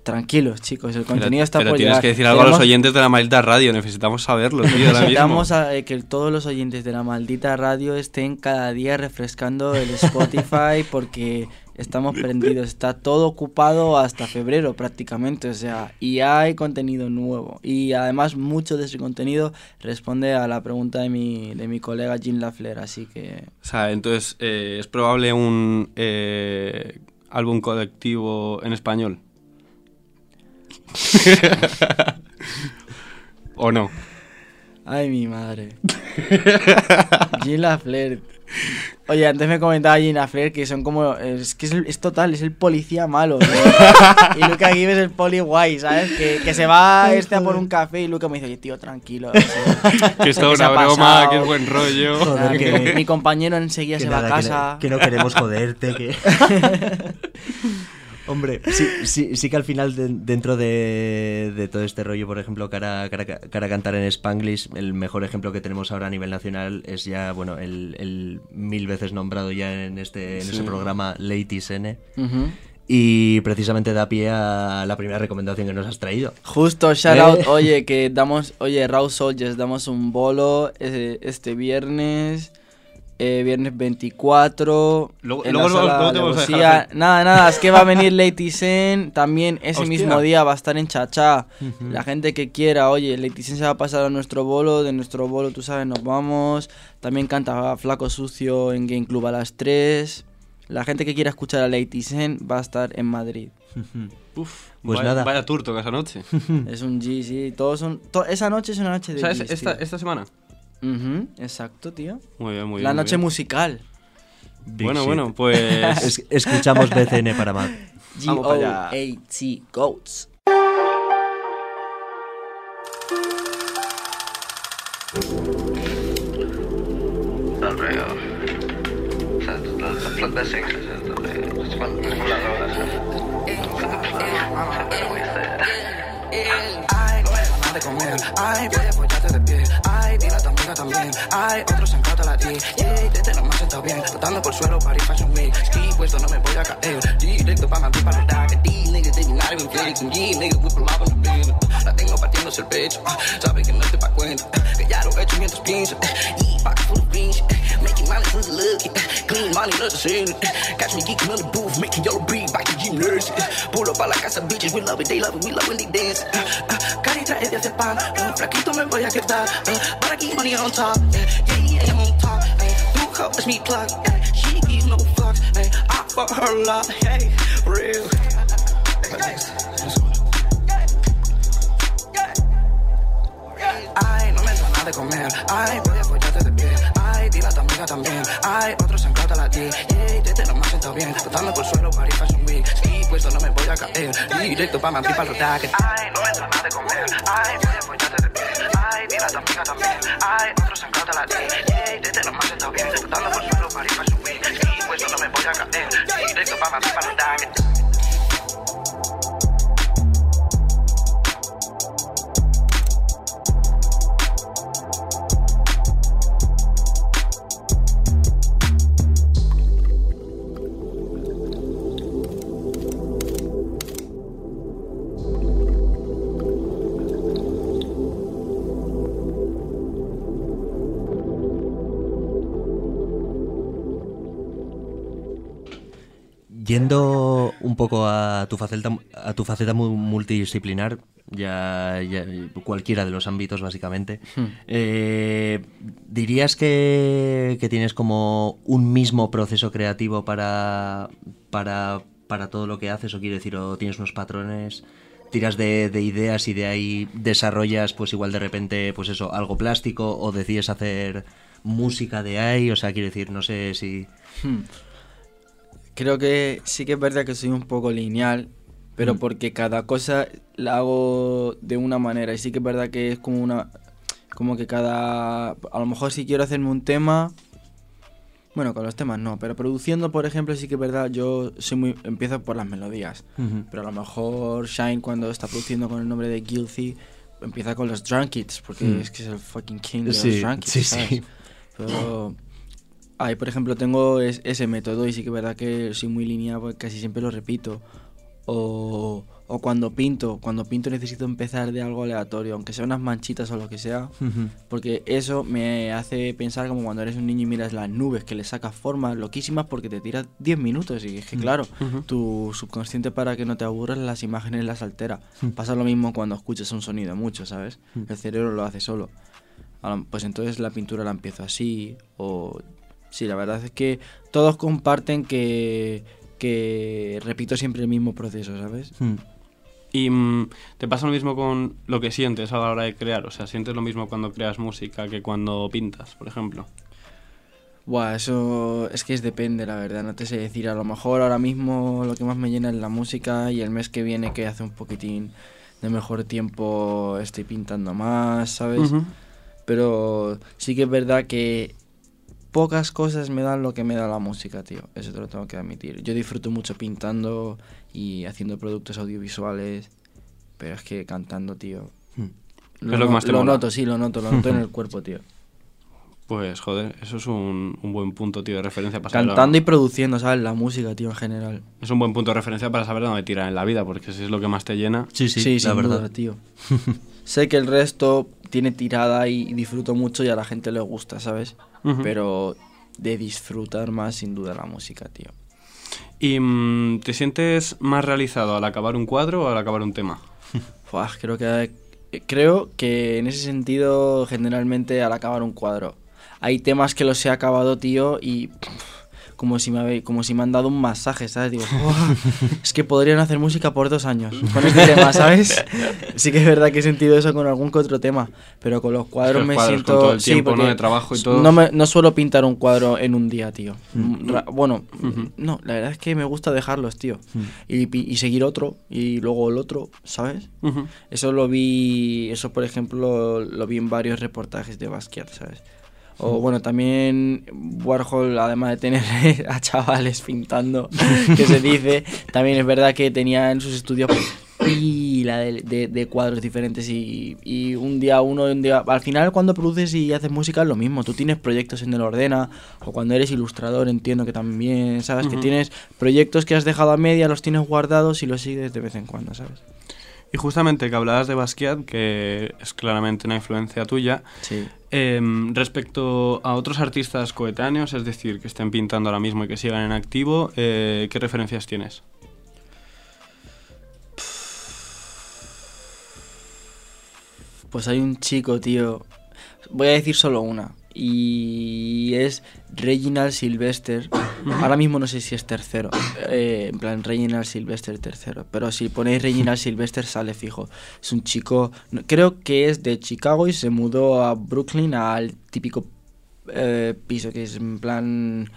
S3: Tranquilos, chicos, el contenido
S1: pero
S3: está
S1: pero
S3: por
S1: tienes
S3: llegar.
S1: que decir algo a los oyentes de la maldita radio. Necesitamos saberlo, tío, ahora mismo.
S3: Necesitamos a- eh, que todos los oyentes de la maldita radio estén cada día refrescando el Spotify porque estamos prendidos. Está todo ocupado hasta febrero prácticamente, o sea, y hay contenido nuevo. Y además mucho de ese contenido responde a la pregunta de mi, de mi colega Jean Lafleur, así que...
S1: O sea, entonces, eh, ¿es probable un eh, álbum colectivo en español? ¿O no?
S3: Ay, mi madre. Jean Lafleur. Oye, antes me comentaba Jean Lafleur que son como. Es que es, total, es el policía malo. ¿no? y Luca Gibbs es el poli guay, ¿sabes? Que, que se va este a por un café y Luca me dice, oye, tío, tranquilo.
S1: Que es
S3: ha
S1: una broma, que es buen rollo.
S2: Joder,
S3: que
S2: que-
S3: mi compañero enseguida
S2: que
S3: se va a
S2: nada, que no-
S3: casa.
S2: Que, no queremos joderte, que... Hombre, sí, sí, sí que al final de- dentro de, de todo este rollo, por ejemplo, cara, cara, cara a cantar en Spanglish, el mejor ejemplo que tenemos ahora a nivel nacional es ya, bueno, el, el mil veces nombrado ya en este, en
S1: Sí.
S2: este programa Ladies N. Y precisamente da pie a la primera recomendación que nos has traído.
S3: Justo, shout
S2: Eh.
S3: out, oye, que damos, oye, Raw Soldiers, damos un bolo eh, este viernes, eh, viernes 24.
S1: Luego-
S3: en
S1: luego
S3: la
S1: vamos-
S3: sala
S1: luego te vamos a dejar hacer-
S3: Nada, nada, es que va a venir Lady Sen también ese
S1: Hostia.
S3: mismo día, va a estar en Chachá. La gente que quiera, oye, Lady Sen se va a pasar a nuestro bolo, de nuestro bolo, tú sabes, nos vamos. También canta Flaco Sucio en Game Club a las 3. La gente que quiera escuchar a Lady Sen va a estar en Madrid.
S1: Uf,
S2: Pues
S1: vaya,
S2: nada.
S1: Vaya tour toca esa noche.
S3: Es un G, sí. Todos son, to- esa noche es una noche de
S1: ¿Sabes?
S3: Gs,
S1: Esta, esta semana.
S3: Exacto, tío.
S1: Muy bien, muy bien.
S3: La noche
S1: bien.
S3: musical.
S2: Big
S1: Bueno,
S2: shit.
S1: bueno, pues.
S2: Es- escuchamos BCN para más.
S3: G-O-A-T, Goats.
S8: Ay, voy a apoyarte de pie. Ay, dile a tu también. Ay, otros la ti. Yeah, desde lo más sentado bien. Botando por suelo para ir fashion week. Ski puesto, no me voy a caer. Directo pa' Madrid para dagas. These niggas, they be not even faking. Yeah, niggas, we pull up on the beat. La tengo partiéndose el pecho. Sabe que no te pa' cuenta. Que ya lo he hecho mientras pienso. Y pocket full of beans. Making money since the look. eh, Clean money, no sin. Catch me geeking on the booth. Making yellow breathe back in gymnasium. Pull up a la casa, bitches. We love it, they love it, we love when they dance. eh, eh, Cari trae de pan. eh, Flaquito me voy a quedar. eh, Para keep money on top. eh, Yeah, yeah, on top. help is me plug. eh, She gives no fucks. eh, I fuck her a lot. Hey, real. Ay, no me da nada de comer. Ay, voy a apoyarte de pie. A tu amiga también. Ay, otros han a la ti. Yeah, desde lo más sentado bien. Botando por suelo para ir fashion week. Ski puesto, no me voy a caer. Directo pa' Madrid los dagas. Ay, no me da nada de comer. Ay, voy a apoyarte de pie. Ay, dile a tu amiga también. Ay, otros han a la ti. Yeah, desde lo más sentado bien. Botando por suelo para ir fashion week. Ski puesto, no me voy a caer. Directo pa' Madrid para los
S2: Yendo un poco a tu faceta, a tu faceta mu- multidisciplinar, ya, ya- cualquiera de los ámbitos básicamente,
S3: Hmm.
S2: eh, ¿dirías que, que tienes como un mismo proceso creativo para, para, para todo lo que haces? ¿O quiero decir, o tienes unos patrones? tiras de, de ideas y de ahí desarrollas pues igual de repente pues eso algo plástico o decides hacer música de ahí o sea quiero decir no sé si
S3: Hmm. Creo que sí que es verdad que soy un poco lineal, pero
S2: Mm.
S3: porque cada cosa la hago de una manera. Y sí que es verdad que es como una. Como que cada. A lo mejor si quiero hacerme un tema. Bueno, con los temas no, pero produciendo, por ejemplo, sí que es verdad, yo soy muy. Empiezo por las melodías. Pero a lo mejor Shine, cuando está produciendo con el nombre de Guilty, empieza con los Drunk Kids, porque
S2: Mm.
S3: es que es el fucking king de
S2: Sí,
S3: los Drunk Kids,
S2: sí,
S3: ¿sabes?
S2: sí.
S3: Pero ahí, por ejemplo, tengo es- ese método y sí que es verdad que soy muy lineal, porque casi siempre lo repito. O, o cuando pinto, cuando pinto necesito empezar de algo aleatorio, aunque sea unas manchitas o lo que sea, porque eso me hace pensar como cuando eres un niño y miras las nubes, que le sacas formas loquísimas porque te tiras 10 minutos y es que
S2: Mm.
S3: claro, tu subconsciente para que no te aburras las imágenes las altera.
S2: Mm.
S3: Pasa lo mismo cuando escuchas un sonido mucho, ¿sabes?
S2: Mm.
S3: El cerebro lo hace solo. Pues entonces la pintura la empiezo así o... Sí, la verdad es que todos comparten que, que repito siempre el mismo proceso, ¿sabes?
S1: Y mm, te pasa lo mismo con lo que sientes a la hora de crear. O sea, sientes lo mismo cuando creas música que cuando pintas, por ejemplo.
S3: Buah, eso es que es depende, la verdad, no te sé decir. A lo mejor ahora mismo lo que más me llena es la música y el mes que viene que hace un poquitín de mejor tiempo estoy pintando más, ¿sabes? Pero sí que es verdad que pocas cosas me dan lo que me da la música, tío. Eso te lo tengo que admitir. Yo disfruto mucho pintando y haciendo productos audiovisuales, pero es que cantando, tío.
S2: Hmm.
S3: Lo,
S1: Es lo que más te
S3: lo noto, sí, lo noto, lo noto en el cuerpo, tío.
S1: Pues joder, eso es un, un buen punto, tío, de referencia para saber-
S3: Cantando y produciendo, ¿sabes? La música, tío, en general.
S1: Es un buen punto de referencia para saber dónde tirar en la vida, porque si es lo que más te llena.
S2: sí sí,
S3: Sí,
S2: la
S3: sin
S2: verdad
S3: duda, tío. sé que el resto tiene tirada y disfruto mucho y a la gente le gusta, ¿sabes? Pero de disfrutar más, sin duda, la música, tío.
S1: ¿Y mm, te sientes más realizado al acabar un cuadro o al acabar un tema?
S3: Buah, creo que creo que en ese sentido generalmente al acabar un cuadro hay temas que los he acabado tío y pff, como si me como si me han dado un masaje sabes digo "Buah, es que podrían hacer música por dos años con este tema sabes sí que es verdad que he sentido eso con algún que otro tema pero con los cuadros
S1: Los
S3: me
S1: cuadros,
S3: siento
S1: con todo el
S3: sí,
S1: tiempo, ¿no? de trabajo y todo.
S3: no me- no suelo pintar un cuadro en un día tío
S1: Mm.
S3: Ra- bueno no la verdad es que me gusta dejarlos tío y, pi- y seguir otro y luego el otro sabes eso lo vi, eso por ejemplo lo vi en varios reportajes de Basquiat, ¿sabes? O bueno, también Warhol, además de tener a chavales pintando, que se dice, también es verdad que tenía en sus estudios pila de, de- de cuadros diferentes y, y un día uno, un día... Al final cuando produces y haces música es lo mismo, tú tienes proyectos en el Ordena o cuando eres ilustrador entiendo que también, ¿sabes? Que tienes proyectos que has dejado a media, los tienes guardados y los sigues de vez en cuando, ¿sabes?
S1: Y justamente que hablabas de Basquiat, que es claramente una influencia tuya,
S3: Sí.
S1: Em, respecto a otros artistas coetáneos, es decir, que estén pintando ahora mismo y que sigan en activo, eh, ¿qué referencias tienes?
S3: Pues hay un chico, tío. Voy a decir solo una. Y es Reginald Sylvester. Ahora mismo no sé si es tercero. Eh, en plan, Reginald Sylvester tercero. Pero si ponéis Reginald Sylvester sale fijo. Es un chico. Creo que es de Chicago y se mudó a Brooklyn al típico eh, piso que es en plan.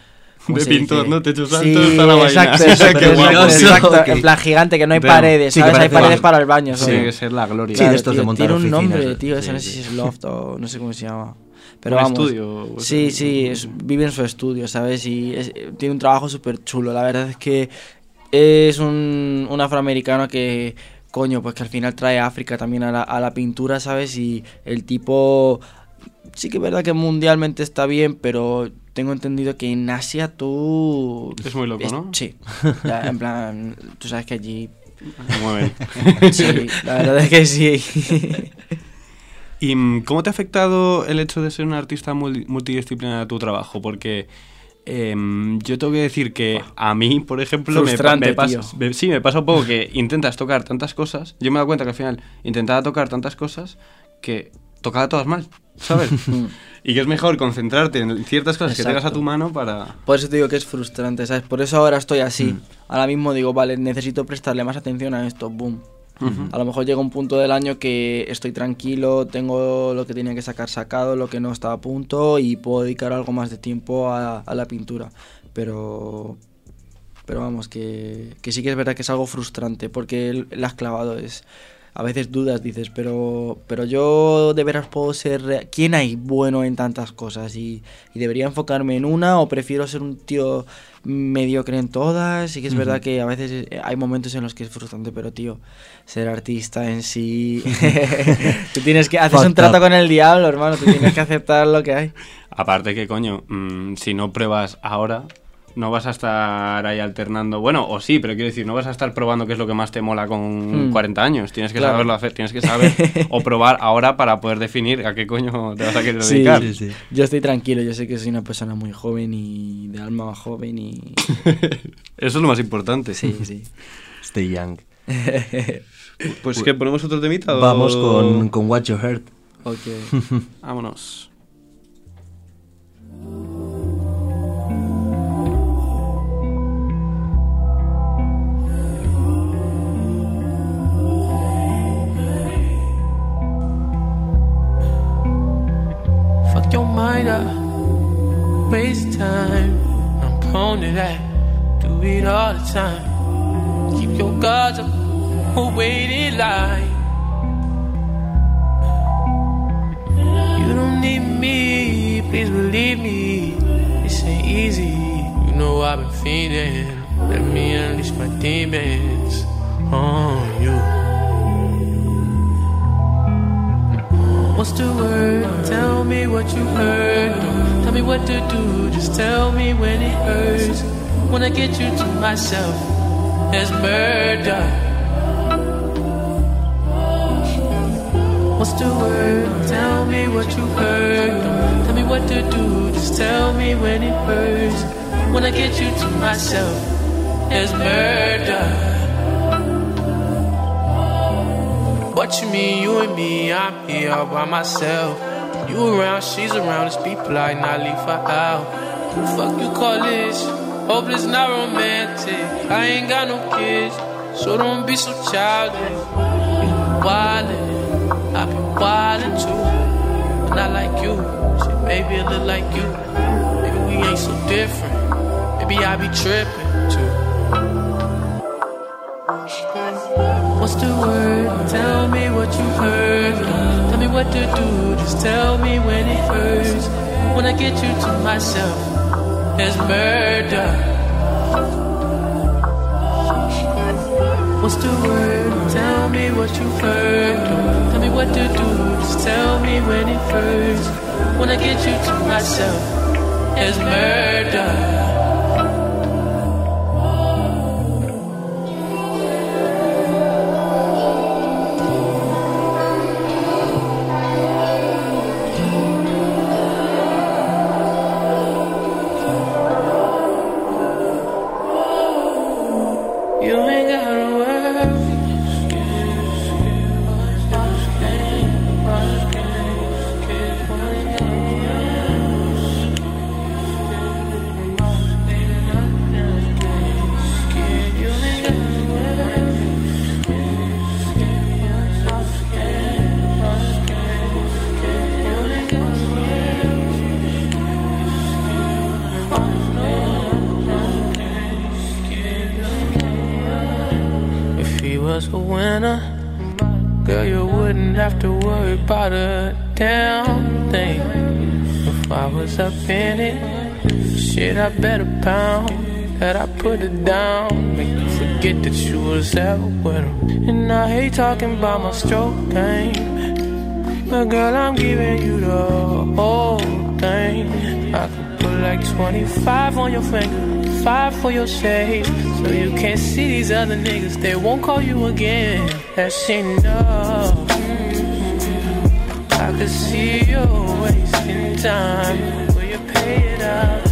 S3: ¿cómo
S1: De pintor? ¿no? Techo
S3: Sí,
S1: alto, está la vaina.
S3: exacto,
S1: Sí,
S3: exacto,
S1: qué
S3: exacto,
S1: guapo.
S3: exacto.
S2: Ok.
S3: En plan gigante, que no hay paredes,
S2: Sí, que
S3: ¿sabes? hay paredes para el baño.
S1: Tiene
S3: solo.
S1: que ser la gloria.
S2: Sí, de estos de
S3: tío,
S2: montar
S3: Tiene un
S2: oficinas.
S3: nombre, tío, ese
S2: Sí,
S3: no sé
S2: sí.
S3: si es Loft o no sé cómo se llama. Pero
S1: Un
S3: vamos.
S1: estudio, o
S3: Sí, sí, es- vive en su estudio, ¿sabes? Y es- tiene un trabajo súper chulo. La verdad es que es un, un afroamericano que, coño, pues que al final trae a África también a la, a la pintura, ¿sabes? Y el tipo, sí que es verdad que mundialmente está bien, pero tengo entendido que en Asia tú...
S1: Es muy loco, ¿no?
S3: Sí, Ya, en plan, tú sabes que allí...
S1: Muy bien.
S3: Sí, la verdad es que sí.
S1: ¿Y mm, cómo te ha afectado el hecho de ser un artista mul- multidisciplinar a tu trabajo? Porque Em, yo tengo que decir que a mí, por ejemplo, me, pasa, me- sí, me pasa un poco que intentas tocar tantas cosas. Yo me he dado cuenta que al final intentaba tocar tantas cosas que tocaba todas mal, ¿sabes? y que es mejor concentrarte en ciertas cosas que tengas a tu mano para...
S3: Por eso te digo que es frustrante, ¿sabes? Por eso ahora estoy así.
S1: Mm.
S3: Ahora mismo digo, vale, necesito prestarle más atención a esto, boom. A lo mejor llega un punto del año que estoy tranquilo, tengo lo que tenía que sacar sacado, lo que no está a punto y puedo dedicar algo más de tiempo a, la pintura. Pero, pero vamos, que, que sí que es verdad que es algo frustrante porque el- el has. A veces dudas, dices, pero, pero yo de veras puedo ser... ¿Quién hay bueno en tantas cosas? Y, y debería enfocarme en una o prefiero ser un tío mediocre en todas. Y que es verdad que a veces eh, hay momentos en los que es frustrante, pero tío, ser artista en sí... tú tienes que... Haces un trato
S2: up.
S3: con el diablo, hermano. Tú tienes que aceptar lo que hay.
S1: Aparte que, coño, mm, si no pruebas ahora, no vas a estar ahí alternando. Bueno, o sí, pero quiero decir, no vas a estar probando qué es lo que más te mola con
S3: Mm.
S1: 40 años. Tienes que
S3: Claro.
S1: saberlo hacer, tienes que saber o probar ahora para poder definir a qué coño te vas a querer
S3: Sí,
S1: dedicar.
S2: Sí, sí.
S3: Yo estoy tranquilo, yo sé que soy una persona muy joven y de alma joven y...
S1: Eso es lo más importante.
S3: Sí, sí.
S2: Stay young.
S1: Pues que ponemos otro temita. o-
S2: Vamos con, con What You Heard.
S3: ok.
S1: Vámonos.
S9: Up, waste time. I'm prone to that, do it all the time. Keep your guards up, or wait in line. You don't need me, please believe me. This ain't easy, you know I've been feeding. Let me unleash my demons on you. What's the word? Tell me what you heard. Don't tell me what to do. Just tell me when it hurts. When I get you to myself, there's murder. What's the word? Tell me what you heard. Don't tell me what to do. Just tell me when it hurts. When I get you to myself, there's murder. What you mean, you and me? I'm here all by myself. You around, she's around. Let's be polite, not leave her out. Who fuck you call this? Hope it's not romantic. I ain't got no kids, so don't be so childish. Wildin', I be wildin' too. But not like you. Shit, maybe a little like you. Maybe we ain't so different. Maybe I be trippin' too. What's the word? Tell me what you heard. Tell me what to do. Just tell me when it hurts. When I get you to myself, there's murder. What's the word? Tell me what you heard. Tell me what to do. Just tell me when it hurts. When I get you to myself, there's murder. Was a winner, girl, you wouldn't have to worry about a damn thing. If I was up in it, shit, I bet a pound that I put it down. Make you forget that you was ever with him. And I hate talking about my stroke game. But girl, I'm giving you the whole thing. I could put like 25 on your finger, five for your shade. So you can't see these other niggas, they won't call you again. That's enough. I could see you wasting time. Will you pay it out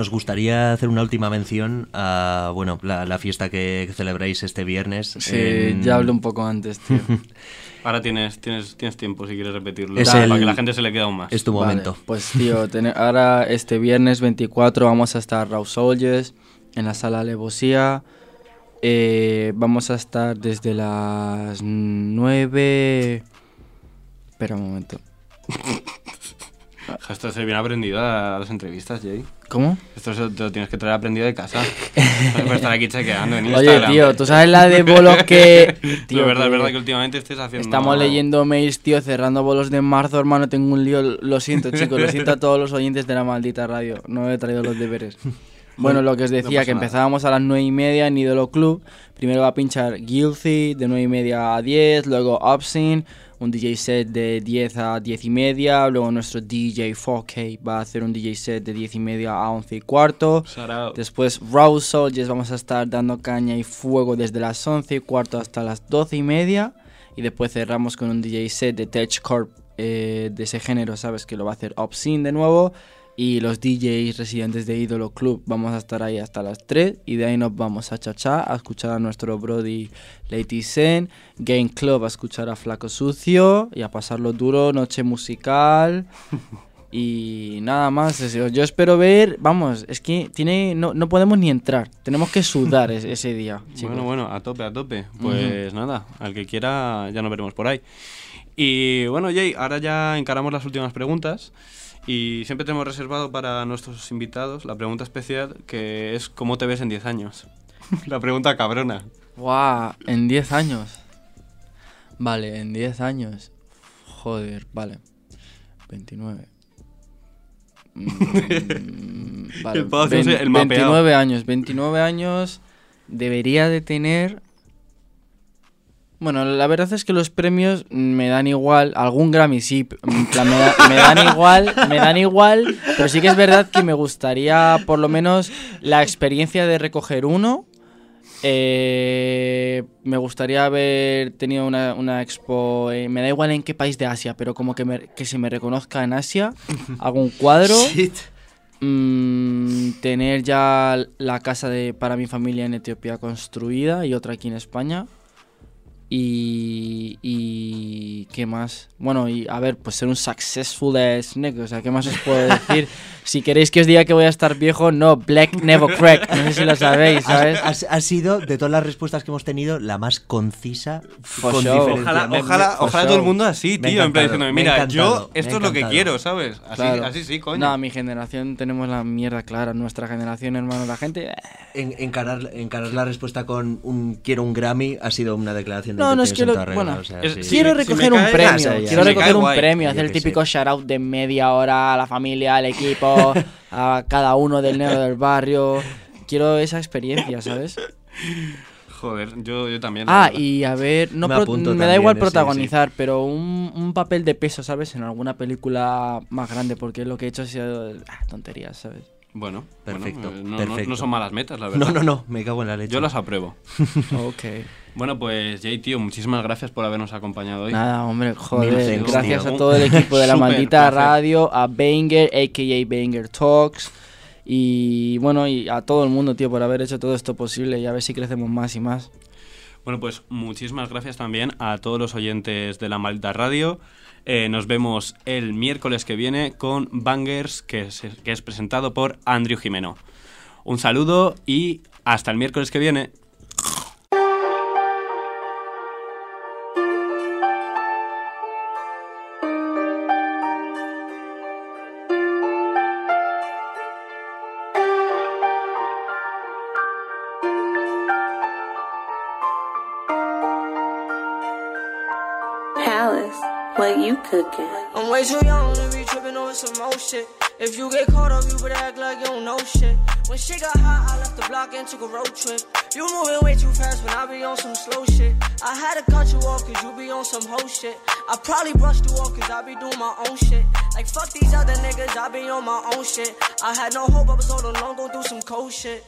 S2: nos gustaría hacer una última mención a bueno la, la fiesta que, celebráis este viernes.
S3: Sí,
S2: en-
S3: ya hablé un poco antes, tío.
S1: Ahora tienes, tienes, tienes tiempo si quieres repetirlo.
S2: Es
S1: para
S2: el-
S1: que la gente se le quede aún más.
S2: Es tu
S3: Vale,
S2: momento.
S3: Pues tío, ahora este viernes 24 vamos a estar Raw Soldiers en la sala Levosía. Eh, vamos a estar desde las 9... Espera un momento.
S1: Esto se viene aprendido a las entrevistas, Jay.
S3: ¿Cómo?
S1: Esto se- te lo tienes que traer aprendido de casa. No puedes estar aquí chequeando en
S3: Oye,
S1: Instagram.
S3: tío, ¿tú sabes la de bolos que...
S1: Tío, es verdad, es verdad que últimamente estés haciendo...
S3: Estamos leyendo mails, tío, cerrando bolos de marzo, hermano. Tengo un lío. Lo siento, chicos. Lo siento a todos los oyentes de la maldita radio. No he traído los deberes. Bueno, lo que os
S1: No
S3: decía,
S1: pasa
S3: que empezábamos a las 9 y media en Idolo Club. Primero va a pinchar Guilty de 9 y media a 10. Luego Obscene, un DJ set de 10 a 10 y media. Luego nuestro DJ 4K va a hacer un DJ set de 10 y media a 11 y cuarto. Después Raw Soldiers vamos a estar dando caña y fuego desde las 11 y cuarto hasta las 12 y media. Y después cerramos con un DJ set de Tech Corp eh, de ese género, ¿sabes? Que lo va a hacer Obscene de nuevo. Y los DJs residentes de Ídolo Club vamos a estar ahí hasta las 3. Y de ahí nos vamos a Chachá a escuchar a nuestro Brody Lady Zen. Game Club a escuchar a Flaco Sucio. Y a pasarlo duro, noche musical. Y nada más, yo espero ver, vamos, es que tiene no, no podemos ni entrar, tenemos que sudar es- ese día. chicos.
S1: Bueno, bueno, a tope, a tope. Pues nada, al que quiera ya nos veremos por ahí. Y bueno, Jay, ahora ya encaramos las últimas preguntas. Y siempre tenemos reservado para nuestros invitados la pregunta especial que es ¿cómo te ves en 10 años? la pregunta cabrona.
S3: Guau, en 10 años. Vale, en 10 años. Joder, vale. 29. Mm, vale,
S1: El el mapeado.
S3: 29 años, 29 años debería de tener... Bueno, la verdad es que los premios me dan igual, algún Grammy sí, en plan, me, da- me dan igual, me dan igual, pero sí que es verdad que me gustaría por lo menos la experiencia de recoger uno. Eh, me gustaría haber tenido una, una expo, eh, me da igual en qué país de Asia, pero como que, me- que se me reconozca en Asia, algún cuadro. Mm, tener ya la casa de, para mi familia en Etiopía construida y otra aquí en España. Y, y qué más. Bueno, y a ver, pues ser un successful nigga. O sea, ¿qué más os puedo decir? Si queréis que os diga que voy a estar viejo, no, Black never crack. No sé si lo sabéis, ¿sabes?
S2: Has, has sido, de todas las respuestas que hemos tenido, la más concisa.
S3: For
S2: con diferencia.
S1: Ojalá, ojalá, todo el mundo así,
S2: ha
S1: tío. En plan
S2: ha
S1: mira, yo esto
S2: ha
S1: es lo que quiero, ¿sabes? Así,
S3: Claro.
S1: así sí, coño.
S3: No, mi generación tenemos la mierda clara. Nuestra generación, hermano, la gente. eh,
S2: En- encarar, encarar la respuesta con un quiero un Grammy ha sido una declaración de
S3: No, no es que lo-
S2: toda regla,
S3: bueno,
S2: o sea,
S1: es-
S2: sí.
S1: sí,
S3: quiero recoger un premio, quiero recoger un premio, hacer el típico shout out de media hora a la familia, al equipo, a cada uno del negro del barrio. Quiero esa experiencia, ¿sabes?
S1: Joder, yo, yo también.
S3: Ah, y a ver, no
S2: Me
S3: pro- da igual
S2: sí,
S3: protagonizar, pero un, un papel de peso, ¿sabes? En alguna película más grande, porque lo que he hecho ha sido ah, tonterías, ¿sabes?
S1: Bueno,
S2: Perfecto,
S1: bueno, eh, no, no-
S2: perfecto.
S1: no son malas metas, la verdad.
S2: No, no, no, me cago en la leche.
S1: Yo las apruebo.
S3: Ok.
S1: Bueno, pues Jay, tío, muchísimas gracias por habernos acompañado hoy.
S3: Nada, hombre, joder.
S2: Mil
S3: gracias
S1: tío.
S3: a todo el equipo de la maldita
S1: placer.
S3: radio, a Banger, a.k.a. Banger Talks. Y bueno, y a todo el mundo, tío, por haber hecho todo esto posible y a ver si crecemos más y más.
S1: Bueno, pues muchísimas gracias también a todos los oyentes de la Maldita Radio. Eh, nos vemos el miércoles que viene con Bangers, que es, que es presentado por Andrew Jimeno. Un saludo y hasta el miércoles que viene.
S10: Cooking?
S11: I'm way too young to be tripping on some more shit. If you get caught up, you better act like you don't know shit. When shit got hot, I left the block and took a road trip. You moving way too fast when I be on some slow shit. I had to cut you off cause you be on some hoe shit. I probably brushed you off cause I be doing my own shit. Like fuck these other niggas, I be on my own shit. I had no hope, I was all alone, going through some cold shit.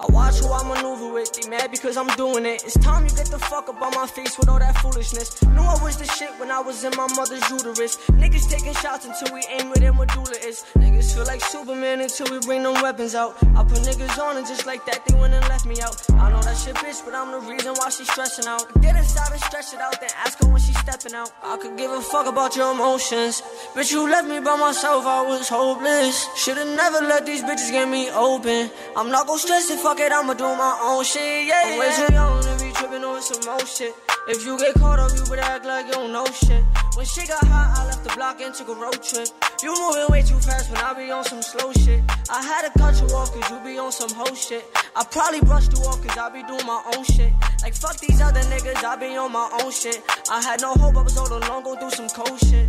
S11: I watch who I maneuver with, they mad because I'm doing it. It's time you get the fuck up on my face with all that foolishness. Knew I was the shit when I was in my mother's uterus. Niggas taking shots until we aim where their medulla is. Niggas feel like Superman until we bring them weapons out. I put niggas on and just like that, they went and left me out. I know that shit, bitch, but I'm the reason why she's stressing out. Get inside and stretch it out, then ask her when she's stepping out. I could give a fuck about your emotions. Bitch, you left me by myself, I was hopeless. Should've never let these bitches get me open. I'm not gon' stress it, fuck it, I'ma do my own shit, yeah. I'm way too young to be tripping over some more shit. If you get caught up, you better act like you don't know shit. When shit got hot, I left the block and took a road trip. You moving way too fast when I be on some slow shit. I had to cut you off cause you be on some hoe shit. I probably brushed you off cause I be doing my own shit. Like fuck these other niggas, I be on my own shit. I had no hope, I was all alone, go through some cold shit.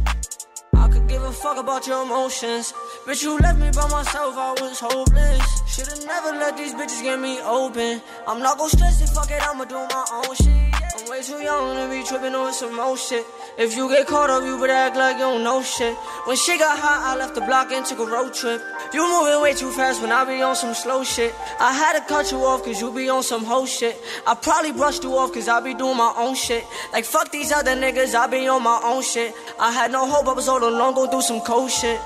S11: I could give a fuck about your emotions. Bitch, you left me by myself, I was hopeless. Should've never let these bitches get me open. I'm not gon' stress it, fuck it, I'ma do my own shit. I'm way too young to be tripping on some more shit. If you get caught up, you better act like you don't know shit. When shit got hot, I left the block and took a road trip. You moving way too fast when I be on some slow shit. I had to cut you off cause you be on some hoe shit. I probably brushed you off cause I be doing my own shit. Like fuck these other niggas, I be on my own shit. I had no hope, I was all alone, go through some cold shit.